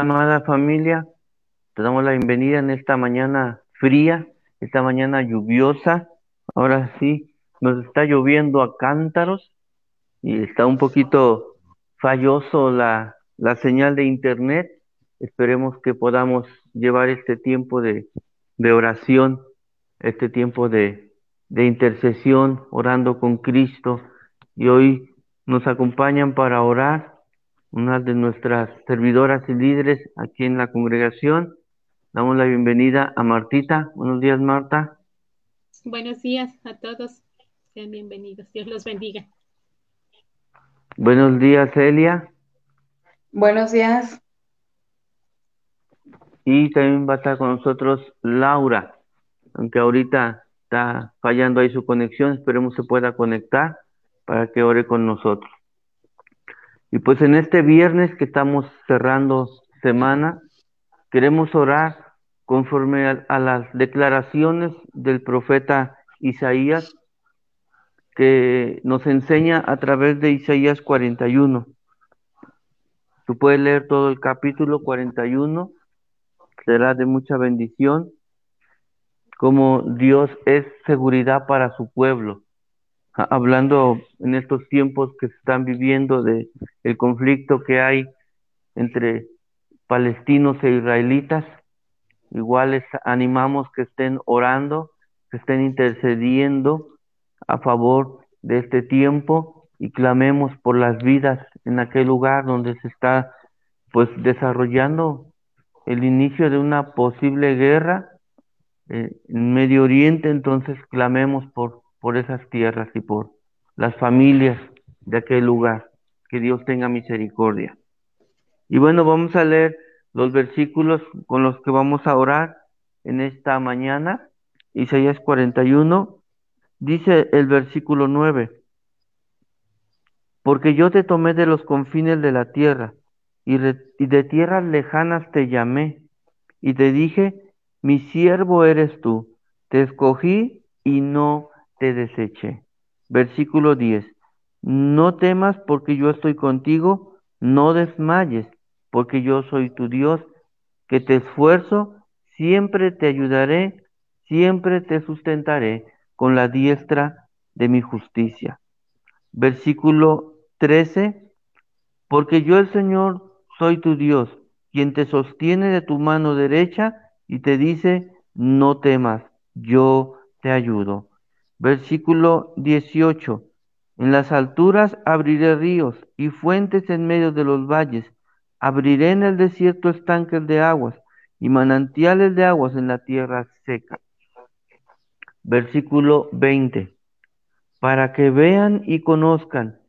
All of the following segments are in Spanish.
amada familia. Te damos la bienvenida en esta mañana fría, esta mañana lluviosa. Ahora sí, nos está lloviendo a cántaros y está un poquito falloso la, la señal de internet. Esperemos que podamos llevar este tiempo de, de oración, este tiempo de, de intercesión, orando con Cristo. Y hoy nos acompañan para orar una de nuestras servidoras y líderes aquí en la congregación. Damos la bienvenida a Martita. Buenos días, Marta. Buenos días a todos. Sean bienvenidos. Dios los bendiga. Buenos días, Elia. Buenos días. Y también va a estar con nosotros Laura, aunque ahorita está fallando ahí su conexión, esperemos se pueda conectar para que ore con nosotros. Y pues en este viernes que estamos cerrando semana, queremos orar conforme a, las declaraciones del profeta Isaías que nos enseña a través de Isaías 41. Tú puedes leer todo el capítulo 41, será de mucha bendición, como Dios es seguridad para su pueblo hablando en estos tiempos que se están viviendo de el conflicto que hay entre palestinos e israelitas, igual les animamos que estén orando, que estén intercediendo a favor de este tiempo y clamemos por las vidas en aquel lugar donde se está pues desarrollando el inicio de una posible guerra eh, en Medio Oriente, entonces clamemos por por esas tierras y por las familias de aquel lugar. Que Dios tenga misericordia. Y bueno, vamos a leer los versículos con los que vamos a orar en esta mañana. Isaías 41, dice el versículo 9, porque yo te tomé de los confines de la tierra y, y de tierras lejanas te llamé y te dije, mi siervo eres tú, te escogí y no te deseché. Versículo 10. No temas porque yo estoy contigo, no desmayes porque yo soy tu Dios, que te esfuerzo, siempre te ayudaré, siempre te sustentaré con la diestra de mi justicia. Versículo 13. Porque yo el Señor soy tu Dios, quien te sostiene de tu mano derecha y te dice, no temas, yo te ayudo. Versículo 18. En las alturas abriré ríos y fuentes en medio de los valles. Abriré en el desierto estanques de aguas y manantiales de aguas en la tierra seca. Versículo 20. Para que vean y conozcan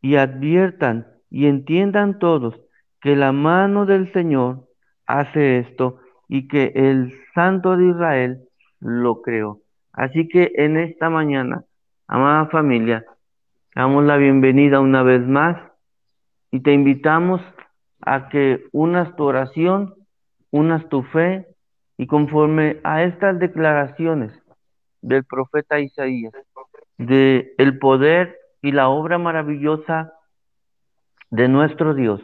y adviertan y entiendan todos que la mano del Señor hace esto y que el Santo de Israel lo creó. Así que en esta mañana, amada familia, damos la bienvenida una vez más y te invitamos a que unas tu oración, unas tu fe y conforme a estas declaraciones del profeta Isaías, de el poder y la obra maravillosa de nuestro Dios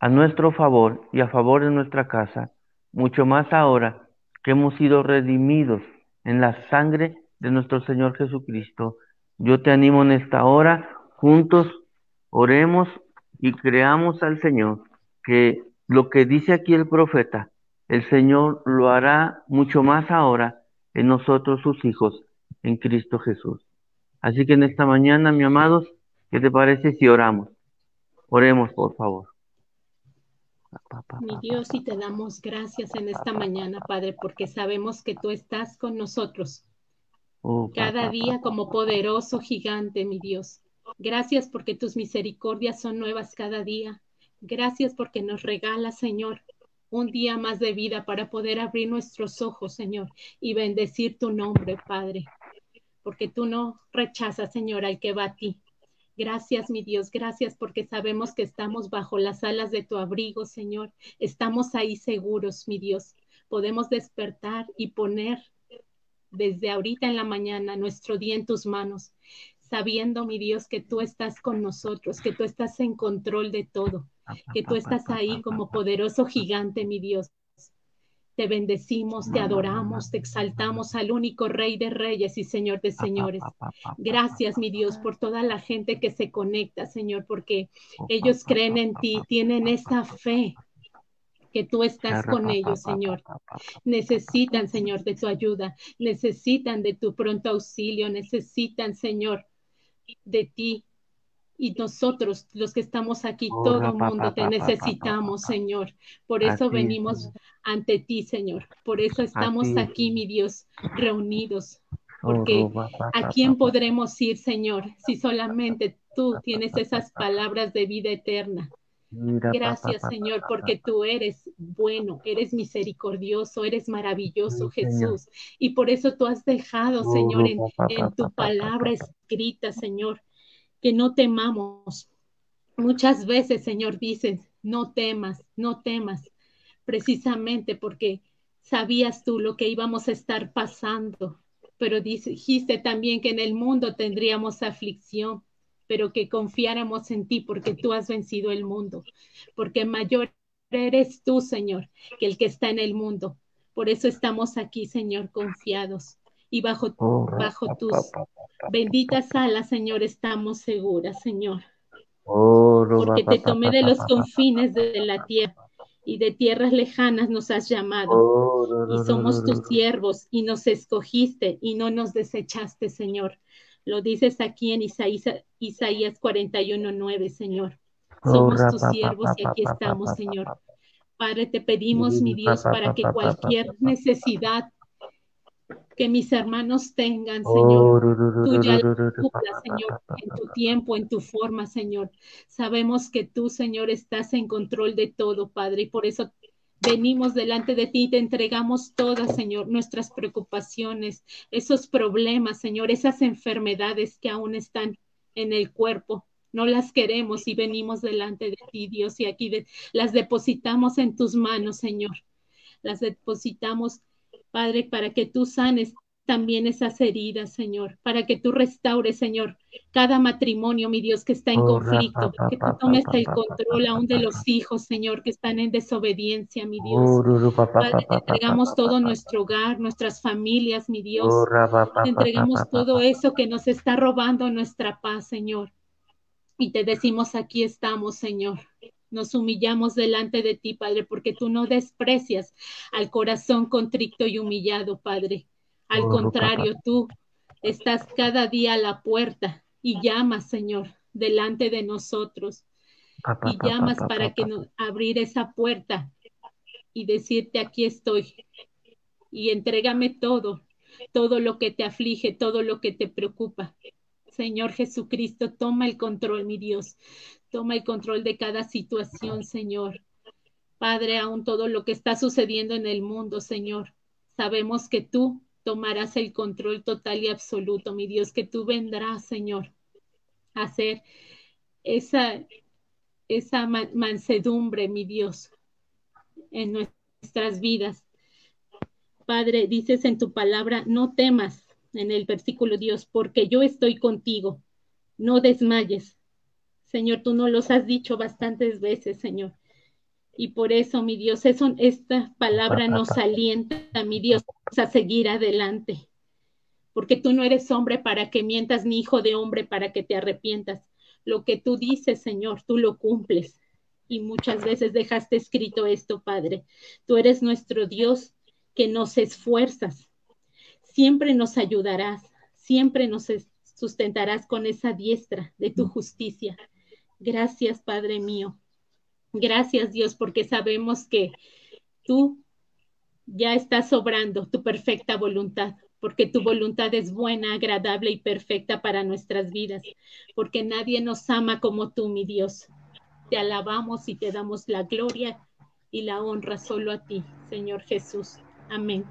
a nuestro favor y a favor de nuestra casa, mucho más ahora que hemos sido redimidos en la sangre de nuestro Señor Jesucristo. Yo te animo en esta hora, juntos oremos y creamos al Señor que lo que dice aquí el profeta, el Señor lo hará mucho más ahora en nosotros sus hijos, en Cristo Jesús. Así que en esta mañana, mi amados, ¿qué te parece si oramos? Oremos, por favor. Mi Dios, y te damos gracias en esta mañana, Padre, porque sabemos que tú estás con nosotros oh, cada día como poderoso gigante, mi Dios. Gracias porque tus misericordias son nuevas cada día. Gracias porque nos regalas, Señor, un día más de vida para poder abrir nuestros ojos, Señor, y bendecir tu nombre, Padre. Porque tú no rechazas, Señor, al que va a ti. Gracias, mi Dios, gracias porque sabemos que estamos bajo las alas de tu abrigo, Señor. Estamos ahí seguros, mi Dios. Podemos despertar y poner desde ahorita en la mañana nuestro día en tus manos, sabiendo, mi Dios, que tú estás con nosotros, que tú estás en control de todo. que tú estás ahí como poderoso gigante, mi Dios. Te bendecimos, te adoramos, te exaltamos al único Rey de Reyes y Señor de Señores. Gracias, mi Dios, por toda la gente que se conecta, Señor, porque ellos creen en ti, tienen esa fe que tú estás con ellos, Señor. Necesitan, Señor, de tu ayuda, necesitan de tu pronto auxilio, necesitan, Señor, de ti, y nosotros, los que estamos aquí, todo el mundo te necesitamos, Señor. Por eso venimos ante ti, Señor. Por eso estamos aquí, mi Dios, reunidos. Porque ¿a quién podremos ir, Señor, si solamente tú tienes esas palabras de vida eterna? Gracias, Señor, porque tú eres bueno, eres misericordioso, eres maravilloso, Jesús. Y por eso tú has dejado, Señor, en tu palabra escrita, Señor, que no temamos. Muchas veces, Señor, dices, no temas, no temas, precisamente porque sabías tú lo que íbamos a estar pasando, pero dijiste también que en el mundo tendríamos aflicción, pero que confiáramos en ti porque tú has vencido el mundo, porque mayor eres tú, Señor, que el que está en el mundo. Por eso estamos aquí, Señor, confiados y bajo, bajo tus benditas alas, Señor, estamos seguras, Señor. Porque te tomé de los confines de la tierra y de tierras lejanas nos has llamado. Y somos tus siervos y nos escogiste y no nos desechaste, Señor. Lo dices aquí en Isaías, Isaías 41, 9, Señor. Somos tus siervos y aquí estamos, Señor. Padre, te pedimos, mi Dios, para que cualquier necesidad que mis hermanos tengan, Señor. Tú ya lo Señor, en tu tiempo, en tu forma, Señor. Sabemos que tú, Señor, estás en control de todo, Padre, y por eso venimos delante de ti y te entregamos todas, Señor, nuestras preocupaciones, esos problemas, Señor, esas enfermedades que aún están en el cuerpo. No las queremos y venimos delante de ti, Dios, y aquí las depositamos en tus manos, Señor. Las depositamos Padre, para que tú sanes también esas heridas, Señor, para que tú restaures, Señor, cada matrimonio, mi Dios, que está en conflicto, que tú tomes el control aún de los hijos, Señor, que están en desobediencia, mi Dios. Padre, te entregamos todo nuestro hogar, nuestras familias, mi Dios. Te entregamos todo eso que nos está robando nuestra paz, Señor. Y te decimos, aquí estamos, Señor nos humillamos delante de ti, Padre, porque tú no desprecias al corazón contrito y humillado, Padre. Al contrario, tú estás cada día a la puerta y llamas, Señor, delante de nosotros. Y llamas para que nos abrir esa puerta y decirte aquí estoy. Y entrégame todo, todo lo que te aflige, todo lo que te preocupa. Señor Jesucristo, toma el control, mi Dios. Toma el control de cada situación, Señor. Padre, aún todo lo que está sucediendo en el mundo, Señor. Sabemos que tú tomarás el control total y absoluto, mi Dios, que tú vendrás, Señor, a hacer esa, esa mansedumbre, mi Dios, en nuestras vidas. Padre, dices en tu palabra, no temas, en el versículo Dios, porque yo estoy contigo, no desmayes. Señor, tú nos los has dicho bastantes veces, Señor. Y por eso, mi Dios, eso, esta palabra nos alienta, mi Dios, a seguir adelante. Porque tú no eres hombre para que mientas, ni hijo de hombre para que te arrepientas. Lo que tú dices, Señor, tú lo cumples. Y muchas veces dejaste escrito esto, Padre. Tú eres nuestro Dios que nos esfuerzas siempre nos ayudarás, siempre nos sustentarás con esa diestra de tu justicia. Gracias, Padre mío. Gracias, Dios, porque sabemos que tú ya estás sobrando tu perfecta voluntad, porque tu voluntad es buena, agradable y perfecta para nuestras vidas, porque nadie nos ama como tú, mi Dios. Te alabamos y te damos la gloria y la honra solo a ti, Señor Jesús. Amén.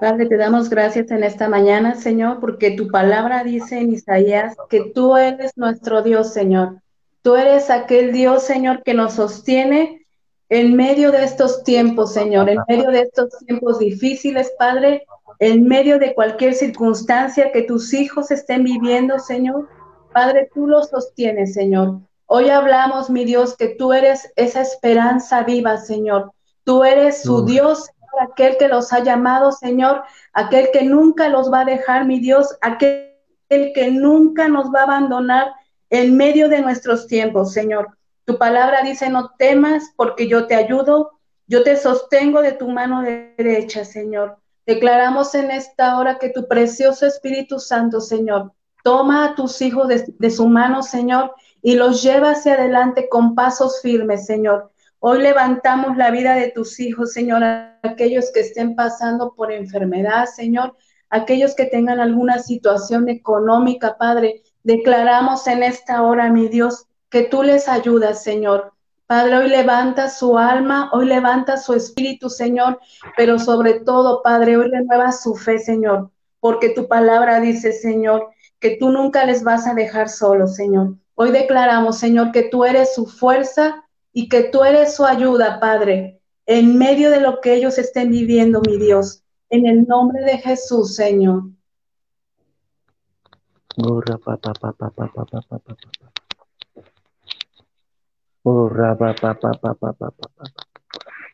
Padre, te damos gracias en esta mañana, Señor, porque tu palabra dice en Isaías que tú eres nuestro Dios, Señor. Tú eres aquel Dios, Señor, que nos sostiene en medio de estos tiempos, Señor, en medio de estos tiempos difíciles, Padre, en medio de cualquier circunstancia que tus hijos estén viviendo, Señor. Padre, tú los sostienes, Señor. Hoy hablamos, mi Dios, que tú eres esa esperanza viva, Señor. Tú eres su Dios, aquel que los ha llamado, Señor, aquel que nunca los va a dejar, mi Dios, aquel que nunca nos va a abandonar en medio de nuestros tiempos, Señor. Tu palabra dice, no temas porque yo te ayudo, yo te sostengo de tu mano derecha, Señor. Declaramos en esta hora que tu precioso Espíritu Santo, Señor, toma a tus hijos de, su mano, Señor, y los lleva hacia adelante con pasos firmes, Señor. Hoy levantamos la vida de tus hijos, Señor, aquellos que estén pasando por enfermedad, Señor, aquellos que tengan alguna situación económica, Padre. Declaramos en esta hora, mi Dios, que tú les ayudas, Señor. Padre, hoy levanta su alma, hoy levanta su espíritu, Señor, pero sobre todo, Padre, hoy renueva su fe, Señor, porque tu palabra dice, Señor, que tú nunca les vas a dejar solos, Señor. Hoy declaramos, Señor, que tú eres su fuerza y que tú eres su ayuda, Padre, en medio de lo que ellos estén viviendo, mi Dios. En el nombre de Jesús, Señor.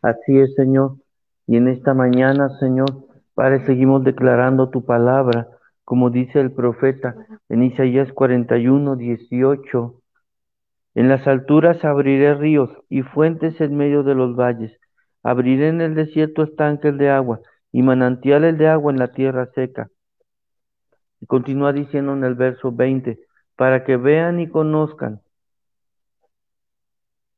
Así es, Señor. Y en esta mañana, Señor, Padre, seguimos declarando tu palabra, como dice el profeta en Isaías 41, 18. En las alturas abriré ríos y fuentes en medio de los valles. Abriré en el desierto estanques de agua y manantiales de agua en la tierra seca. Y continúa diciendo en el verso 20, para que vean y conozcan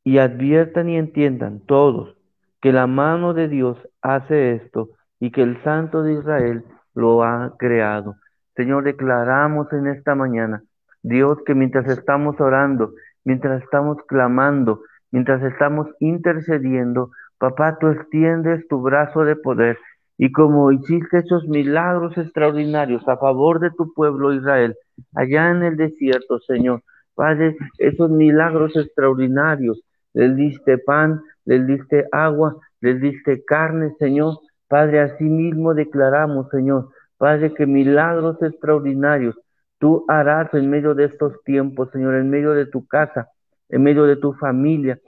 y adviertan y entiendan todos que la mano de Dios hace esto y que el Santo de Israel lo ha creado. Señor, declaramos en esta mañana, Dios, que mientras estamos orando, mientras estamos clamando, mientras estamos intercediendo, papá, tú extiendes tu brazo de poder y como hiciste esos milagros extraordinarios a favor de tu pueblo Israel, allá en el desierto, Señor, Padre, esos milagros extraordinarios les diste pan, les diste agua, les diste carne, Señor. Padre, así mismo declaramos, Señor, Padre, que milagros extraordinarios tú harás en medio de estos tiempos, Señor, en medio de tu casa, en medio de tu familia,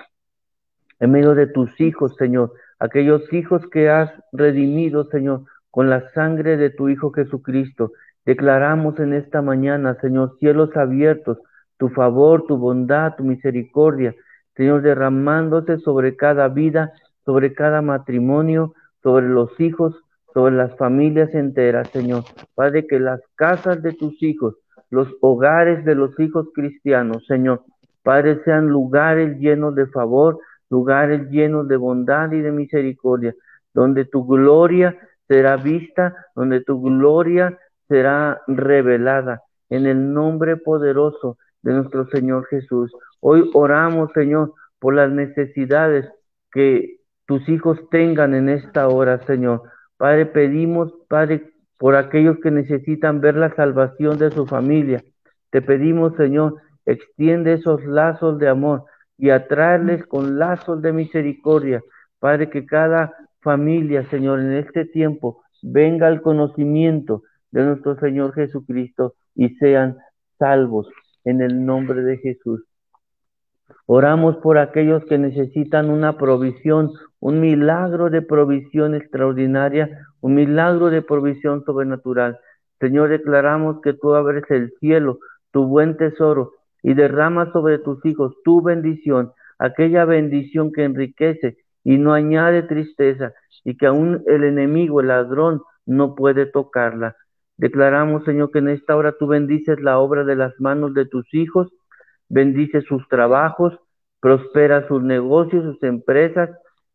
en medio de tus hijos, Señor, aquellos hijos que has redimido, Señor, con la sangre de tu Hijo Jesucristo. Declaramos en esta mañana, Señor, cielos abiertos, tu favor, tu bondad, tu misericordia, Señor, derramándose sobre cada vida, sobre cada matrimonio, sobre los hijos, sobre las familias enteras, Señor. Padre, que las casas de tus hijos, los hogares de los hijos cristianos, Señor, Padre, sean lugares llenos de favor, lugares llenos de bondad y de misericordia, donde tu gloria será vista, donde tu gloria será revelada en el nombre poderoso de nuestro Señor Jesús. Hoy oramos, Señor, por las necesidades que tus hijos tengan en esta hora, Señor. Padre, pedimos, Padre, por aquellos que necesitan ver la salvación de su familia. Te pedimos, Señor, extiende esos lazos de amor y atraerles con lazos de misericordia. Padre, que cada familia, Señor, en este tiempo venga al conocimiento de nuestro Señor Jesucristo y sean salvos en el nombre de Jesús. Oramos por aquellos que necesitan una provisión, un milagro de provisión extraordinaria, un milagro de provisión sobrenatural. Señor, declaramos que tú abres el cielo, tu buen tesoro, y derramas sobre tus hijos tu bendición, aquella bendición que enriquece y no añade tristeza, y que aún el enemigo, el ladrón, no puede tocarla. Declaramos, Señor, que en esta hora tú bendices la obra de las manos de tus hijos bendice sus trabajos, prospera sus negocios, sus empresas,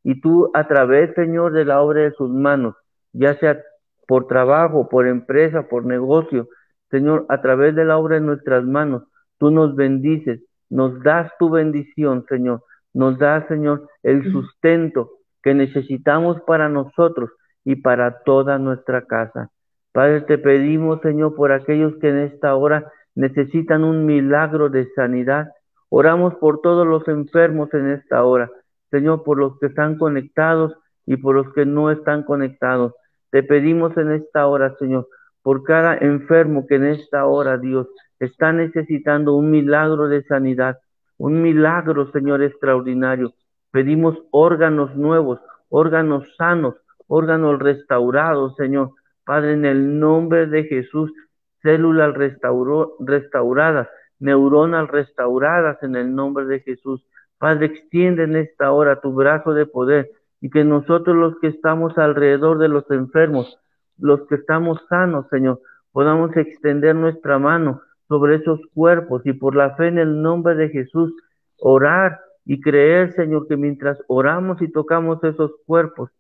y tú a través, Señor, de la obra de sus manos, ya sea por trabajo, por empresa, por negocio, Señor, a través de la obra de nuestras manos, tú nos bendices, nos das tu bendición, Señor, nos das, Señor, el sustento que necesitamos para nosotros y para toda nuestra casa. Padre, te pedimos, Señor, por aquellos que en esta hora necesitan un milagro de sanidad. Oramos por todos los enfermos en esta hora, Señor, por los que están conectados y por los que no están conectados. Te pedimos en esta hora, Señor, por cada enfermo que en esta hora, Dios, está necesitando un milagro de sanidad, un milagro, Señor, extraordinario. Pedimos órganos nuevos, órganos sanos, órganos restaurados, Señor. Padre, en el nombre de Jesús, células restauradas, neuronas restauradas en el nombre de Jesús. Padre, extiende en esta hora tu brazo de poder y que nosotros los que estamos alrededor de los enfermos, los que estamos sanos, Señor, podamos extender nuestra mano sobre esos cuerpos y por la fe en el nombre de Jesús orar y creer, Señor, que mientras oramos y tocamos esos cuerpos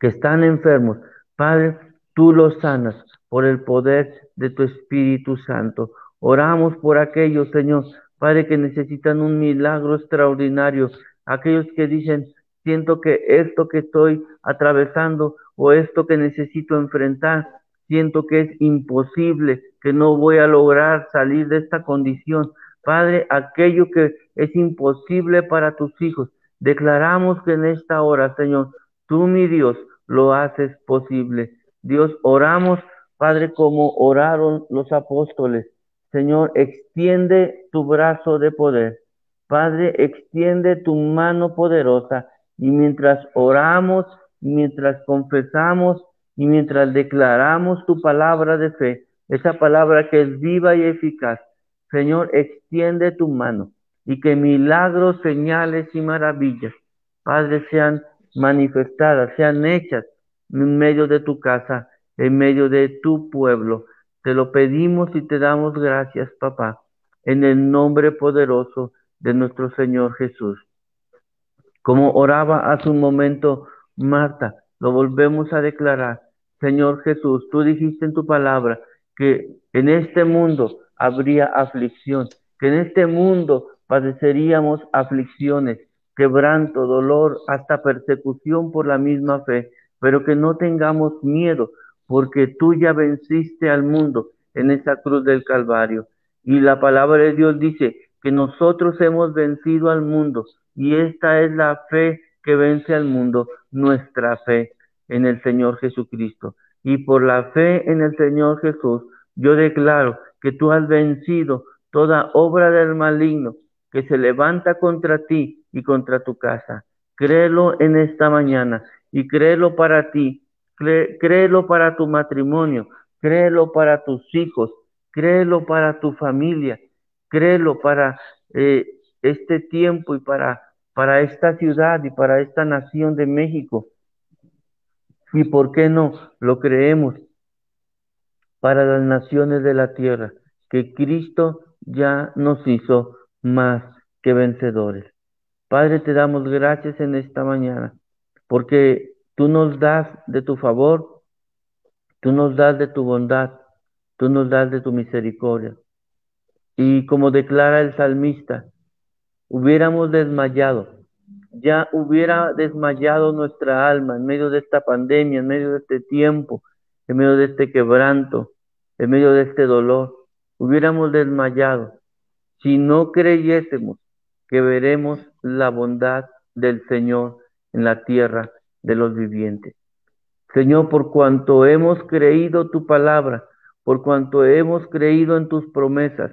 que están enfermos, Padre, tú los sanas por el poder de tu Espíritu Santo. Oramos por aquellos, Señor, Padre, que necesitan un milagro extraordinario, aquellos que dicen, siento que esto que estoy atravesando o esto que necesito enfrentar, siento que es imposible, que no voy a lograr salir de esta condición. Padre, aquello que es imposible para tus hijos, declaramos que en esta hora, Señor, tú, mi Dios, lo haces posible. Dios, oramos, Padre, como oraron los apóstoles. Señor, extiende tu brazo de poder. Padre, extiende tu mano poderosa. Y mientras oramos, mientras confesamos y mientras declaramos tu palabra de fe, esa palabra que es viva y eficaz, Señor, extiende tu mano y que milagros, señales y maravillas, Padre, sean manifestadas, sean hechas en medio de tu casa, en medio de tu pueblo. Te lo pedimos y te damos gracias, papá, en el nombre poderoso de nuestro Señor Jesús. Como oraba hace un momento Marta, lo volvemos a declarar. Señor Jesús, tú dijiste en tu palabra que en este mundo habría aflicción, que en este mundo padeceríamos aflicciones, quebranto, dolor, hasta persecución por la misma fe, pero que no tengamos miedo, porque tú ya venciste al mundo en esa cruz del Calvario. Y la palabra de Dios dice que nosotros hemos vencido al mundo y esta es la fe que vence al mundo, nuestra fe en el Señor Jesucristo. Y por la fe en el Señor Jesús, yo declaro que tú has vencido toda obra del maligno que se levanta contra ti y contra tu casa. Créelo en esta mañana y créelo para ti, créelo para tu matrimonio, créelo para tus hijos, créelo para tu familia, créelo para eh, este tiempo y para para esta ciudad y para esta nación de México. ¿Y por qué no lo creemos para las naciones de la tierra? Que Cristo ya nos hizo más que vencedores. Padre, te damos gracias en esta mañana, porque tú nos das de tu favor, tú nos das de tu bondad, tú nos das de tu misericordia. Y como declara el salmista, hubiéramos desmayado, ya hubiera desmayado nuestra alma en medio de esta pandemia, en medio de este tiempo, en medio de este quebranto, en medio de este dolor, hubiéramos desmayado si no creyésemos que veremos la bondad del Señor en la tierra de los vivientes. Señor, por cuanto hemos creído tu palabra, por cuanto hemos creído en tus promesas,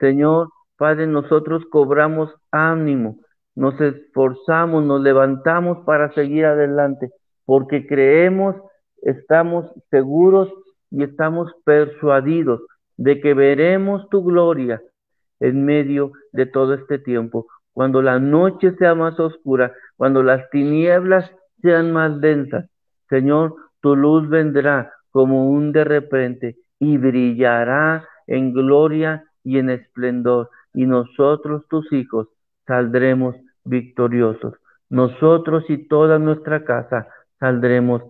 Señor, Padre, nosotros cobramos ánimo, nos esforzamos, nos levantamos para seguir adelante, porque creemos, estamos seguros y estamos persuadidos de que veremos tu gloria en medio de todo este tiempo. Cuando la noche sea más oscura, cuando las tinieblas sean más densas, Señor, tu luz vendrá como un de repente y brillará en gloria y en esplendor y nosotros, tus hijos, saldremos victoriosos. Nosotros y toda nuestra casa saldremos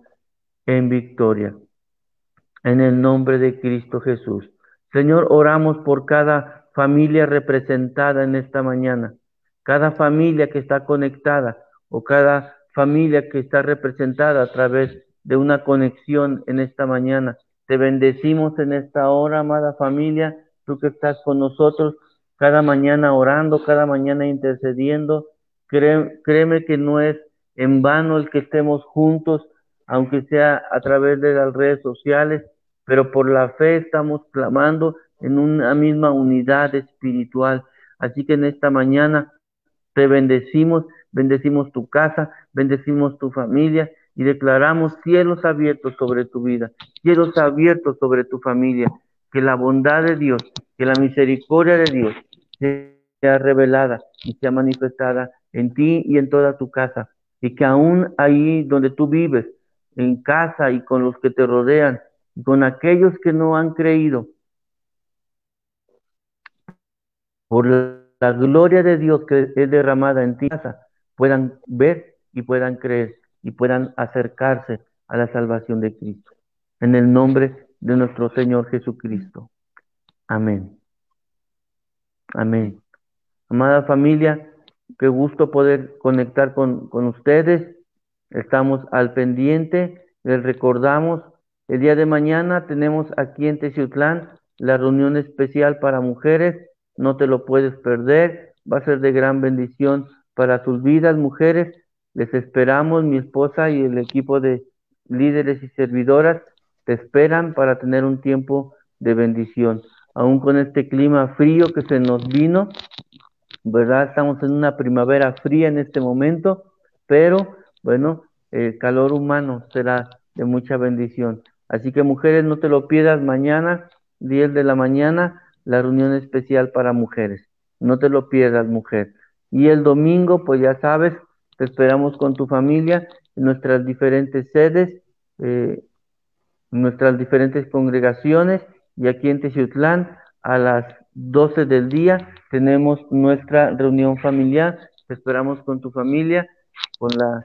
en victoria. En el nombre de Cristo Jesús. Señor, oramos por cada familia representada en esta mañana, cada familia que está conectada o cada familia que está representada a través de una conexión en esta mañana. Te bendecimos en esta hora, amada familia, tú que estás con nosotros cada mañana orando, cada mañana intercediendo. créeme que no es en vano el que estemos juntos, aunque sea a través de las redes sociales, pero por la fe estamos clamando en una misma unidad espiritual. Así que en esta mañana te bendecimos, bendecimos tu casa, bendecimos tu familia y declaramos cielos abiertos sobre tu vida, cielos abiertos sobre tu familia, que la bondad de Dios, que la misericordia de Dios sea revelada y sea manifestada en ti y en toda tu casa, y que aún ahí donde tú vives, en casa y con los que te rodean, y con aquellos que no han creído, por la gloria de Dios que es derramada en ti, puedan ver y puedan creer y puedan acercarse a la salvación de Cristo. En el nombre de nuestro Señor Jesucristo. Amén. Amén. Amada familia, qué gusto poder conectar con, con ustedes. Estamos al pendiente. Les recordamos, el día de mañana tenemos aquí en Teciutlán la reunión especial para mujeres. No te lo puedes perder. Va a ser de gran bendición para sus vidas, mujeres. Les esperamos, mi esposa y el equipo de líderes y servidoras te esperan para tener un tiempo de bendición. Aún con este clima frío que se nos vino, ¿verdad? Estamos en una primavera fría en este momento, pero bueno, el calor humano será de mucha bendición. Así que mujeres, no te lo pierdas mañana, 10 de la mañana, la reunión especial para mujeres. No te lo pierdas, mujer. Y el domingo, pues ya sabes, te esperamos con tu familia en nuestras diferentes sedes, eh, nuestras diferentes congregaciones y aquí en Teciutlán a las 12 del día tenemos nuestra reunión familiar. Te esperamos con tu familia, con la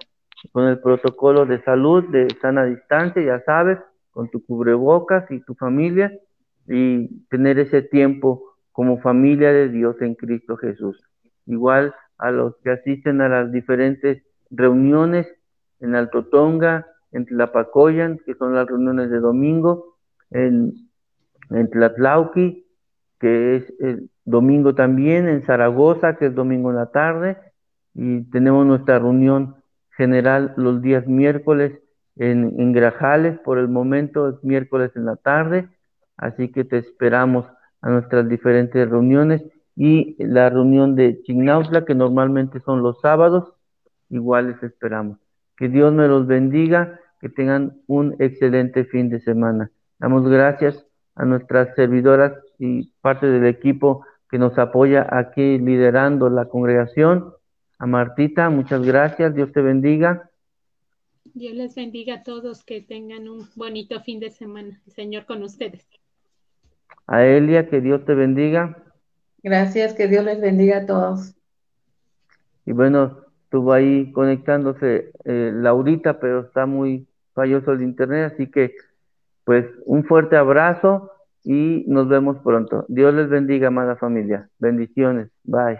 con el protocolo de salud de sana distancia, ya sabes, con tu cubrebocas y tu familia y tener ese tiempo como familia de Dios en Cristo Jesús. Igual a los que asisten a las diferentes reuniones en Alto Tonga, en Tlapacoyan, que son las reuniones de domingo, en, en Tlatlauqui, que es el domingo también, en Zaragoza, que es domingo en la tarde, y tenemos nuestra reunión general los días miércoles en, en Grajales, por el momento es miércoles en la tarde, así que te esperamos a nuestras diferentes reuniones y la reunión de Chignautla, que normalmente son los sábados, igual les esperamos. Que Dios me los bendiga, que tengan un excelente fin de semana. Damos gracias a nuestras servidoras y parte del equipo que nos apoya aquí liderando la congregación. A Martita, muchas gracias, Dios te bendiga. Dios les bendiga a todos, que tengan un bonito fin de semana, Señor, con ustedes. A Elia, que Dios te bendiga. Gracias, que Dios les bendiga a todos. Y bueno, estuvo ahí conectándose eh, Laurita, pero está muy falloso el internet, así que pues un fuerte abrazo y nos vemos pronto. Dios les bendiga, amada familia. Bendiciones. Bye.